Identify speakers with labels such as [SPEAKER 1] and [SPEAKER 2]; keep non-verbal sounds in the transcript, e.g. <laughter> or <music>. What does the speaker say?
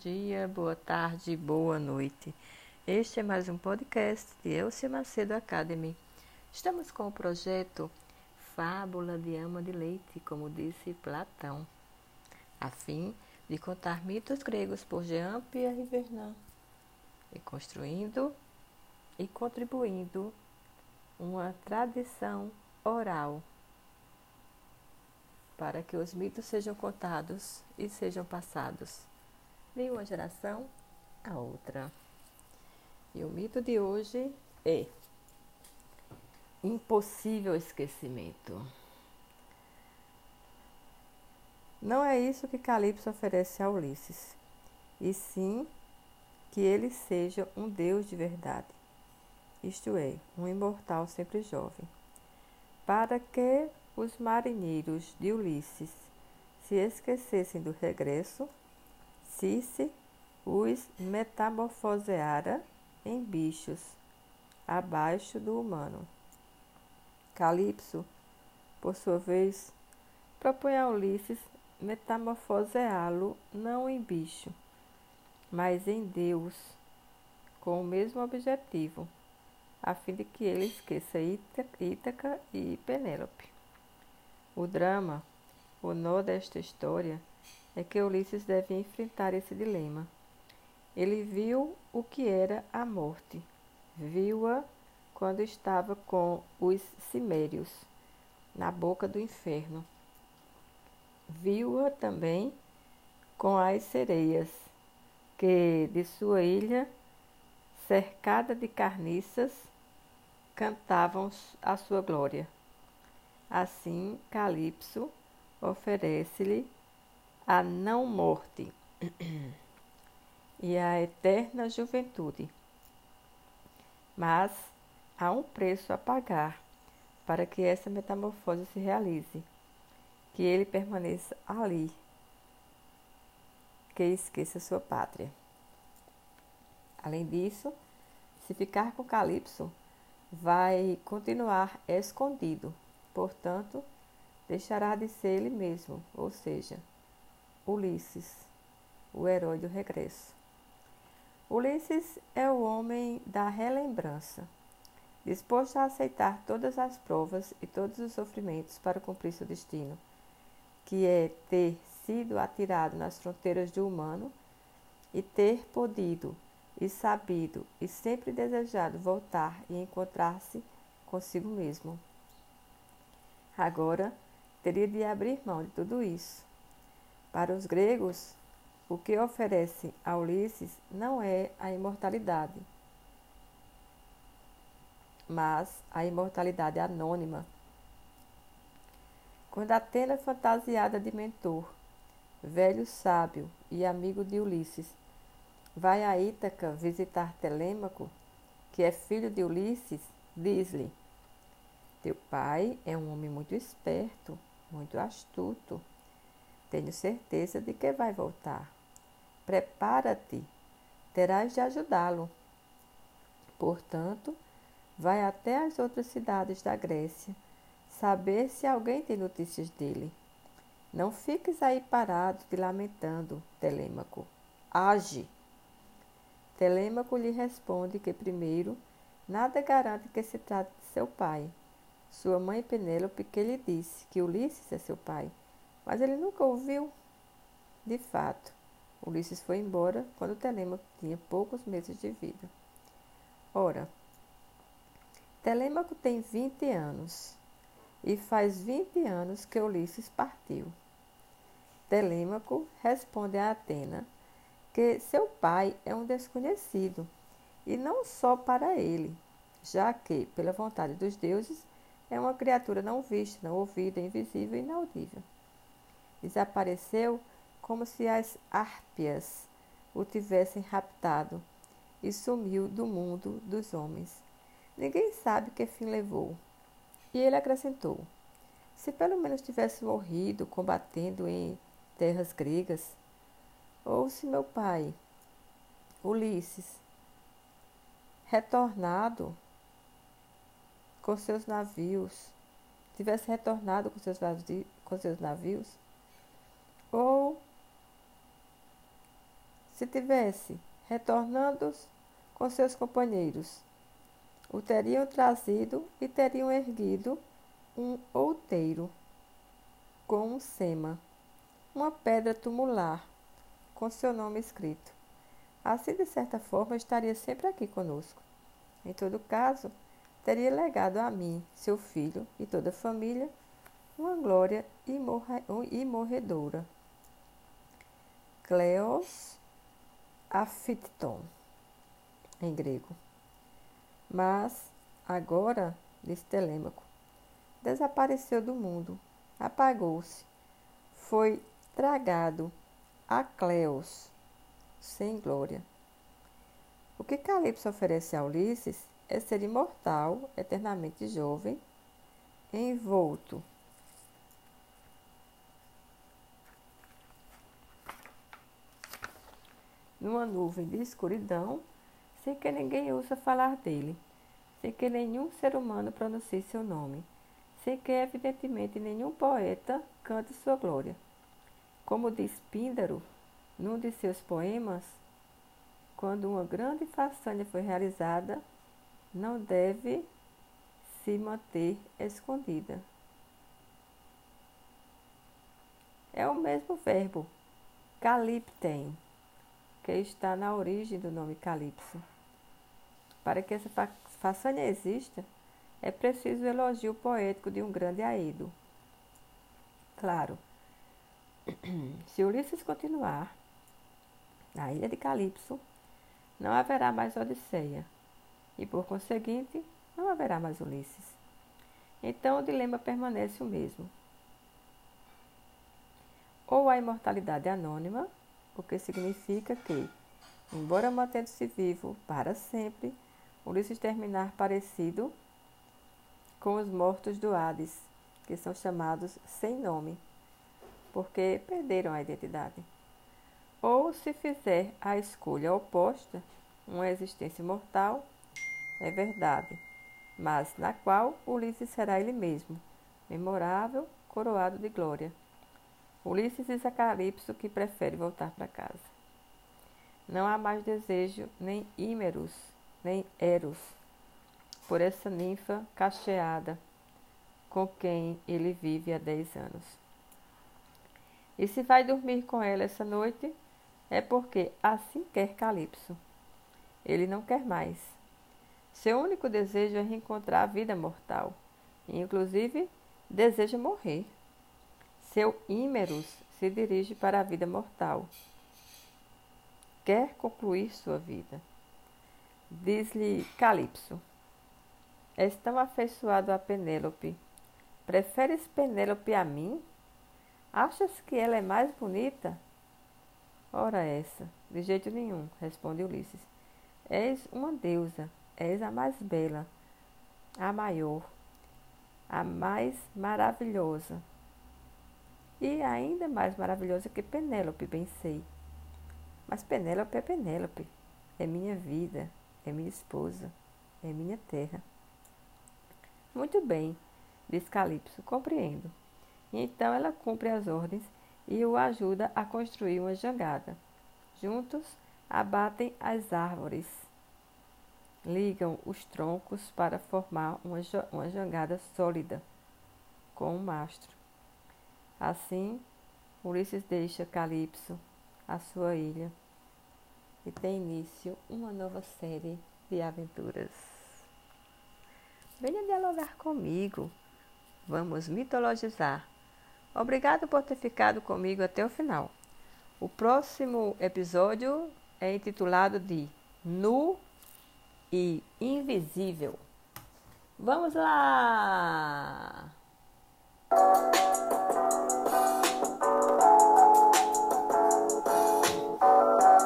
[SPEAKER 1] dia, boa tarde, boa noite. Este é mais um podcast de Elcia Macedo Academy. Estamos com o projeto Fábula de Ama de Leite, como disse Platão, a fim de contar mitos gregos por Jean Pierre Vernant e construindo e contribuindo uma tradição oral para que os mitos sejam contados e sejam passados de uma geração a outra. E o mito de hoje é impossível esquecimento. Não é isso que Calipso oferece a Ulisses, e sim que ele seja um Deus de verdade, isto é, um imortal sempre jovem, para que os marinheiros de Ulisses se esquecessem do regresso, Circe os metamorfoseara em bichos, abaixo do humano. Calipso, por sua vez, propõe a Ulisses metamorfoseá-lo não em bicho, mas em Deus, com o mesmo objetivo, a fim de que ele esqueça Ítaca e Penélope. O drama, o nó desta história, é que Ulisses deve enfrentar esse dilema. Ele viu o que era a morte. Viu-a quando estava com os cimérios, na boca do inferno. Viu-a também com as sereias, que de sua ilha, cercada de carniças, cantavam a sua glória. Assim, Calipso oferece-lhe a não morte <clears throat> e a eterna juventude. Mas há um preço a pagar para que essa metamorfose se realize, que ele permaneça ali, que esqueça sua pátria. Além disso, se ficar com Calipso, vai continuar escondido Portanto, deixará de ser ele mesmo, ou seja, Ulisses, o herói do regresso. Ulisses é o homem da relembrança, disposto a aceitar todas as provas e todos os sofrimentos para cumprir seu destino, que é ter sido atirado nas fronteiras do humano e ter podido e sabido e sempre desejado voltar e encontrar-se consigo mesmo. Agora teria de abrir mão de tudo isso. Para os gregos, o que oferece a Ulisses não é a imortalidade, mas a imortalidade anônima. Quando Atena, fantasiada de mentor, velho sábio e amigo de Ulisses, vai a Ítaca visitar Telêmaco, que é filho de Ulisses, diz-lhe: teu pai é um homem muito esperto, muito astuto. Tenho certeza de que vai voltar. Prepara-te, terás de ajudá-lo. Portanto, vai até as outras cidades da Grécia, saber se alguém tem notícias dele. Não fiques aí parado te lamentando, Telêmaco. Age! Telêmaco lhe responde que, primeiro, nada garante que se trate de seu pai sua mãe Penélope que lhe disse que Ulisses é seu pai, mas ele nunca ouviu. De fato, Ulisses foi embora quando Telêmaco tinha poucos meses de vida. Ora, Telêmaco tem 20 anos e faz 20 anos que Ulisses partiu. Telêmaco responde a Atena que seu pai é um desconhecido, e não só para ele, já que, pela vontade dos deuses, é uma criatura não vista, não ouvida, invisível e inaudível. Desapareceu como se as árpias o tivessem raptado e sumiu do mundo dos homens. Ninguém sabe que fim levou. E ele acrescentou: Se pelo menos tivesse morrido combatendo em terras gregas, ou se meu pai, Ulisses, retornado com seus navios, tivesse retornado com seus, com seus navios, ou se tivesse retornando com seus companheiros, o teriam trazido e teriam erguido um outeiro com um sema, uma pedra tumular com seu nome escrito. Assim, de certa forma, estaria sempre aqui conosco. Em todo caso, teria legado a mim, seu filho e toda a família, uma glória imorredora. Cleos Afitton, em grego. Mas, agora, disse Telêmaco, desapareceu do mundo, apagou-se, foi tragado a Cleos, sem glória. O que Calipso oferece a Ulisses é ser imortal, eternamente jovem, envolto numa nuvem de escuridão, sem que ninguém ouça falar dele, sem que nenhum ser humano pronuncie seu nome, sem que evidentemente nenhum poeta cante sua glória. Como diz Píndaro, num de seus poemas, quando uma grande façanha foi realizada, não deve se manter escondida. É o mesmo verbo, caliptem, que está na origem do nome Calipso. Para que essa façanha exista, é preciso o elogio poético de um grande aedo. Claro, <clears throat> se Ulisses continuar na ilha de Calipso, não haverá mais Odisseia, e por conseguinte, não haverá mais Ulisses. Então o dilema permanece o mesmo. Ou a imortalidade anônima, o que significa que, embora mantendo-se vivo para sempre, Ulisses terminar parecido com os mortos do Hades, que são chamados sem nome, porque perderam a identidade. Ou se fizer a escolha oposta, uma existência mortal, é verdade, mas na qual Ulisses será ele mesmo, memorável, coroado de glória. Ulisses diz a que prefere voltar para casa. Não há mais desejo, nem ímeros, nem eros, por essa ninfa cacheada com quem ele vive há dez anos. E se vai dormir com ela essa noite, é porque assim quer Calypso. Ele não quer mais. Seu único desejo é reencontrar a vida mortal, inclusive deseja morrer. Seu ímeros se dirige para a vida mortal. Quer concluir sua vida. Diz-lhe Calipso: És tão afeiçoado a Penélope. Preferes Penélope a mim? Achas que ela é mais bonita? Ora essa, de jeito nenhum, responde Ulisses. És uma deusa, és a mais bela, a maior, a mais maravilhosa e ainda mais maravilhosa que Penélope, bem sei. Mas Penélope é Penélope, é minha vida, é minha esposa, é minha terra. Muito bem, diz Calipso, compreendo. E então ela cumpre as ordens e o ajuda a construir uma jangada. Juntos abatem as árvores, ligam os troncos para formar uma, uma jangada sólida com um mastro. Assim, Ulisses deixa Calipso, a sua ilha, e tem início uma nova série de aventuras. Venha dialogar comigo. Vamos mitologizar. Obrigado por ter ficado comigo até o final. O próximo episódio é intitulado de Nu e Invisível. Vamos lá!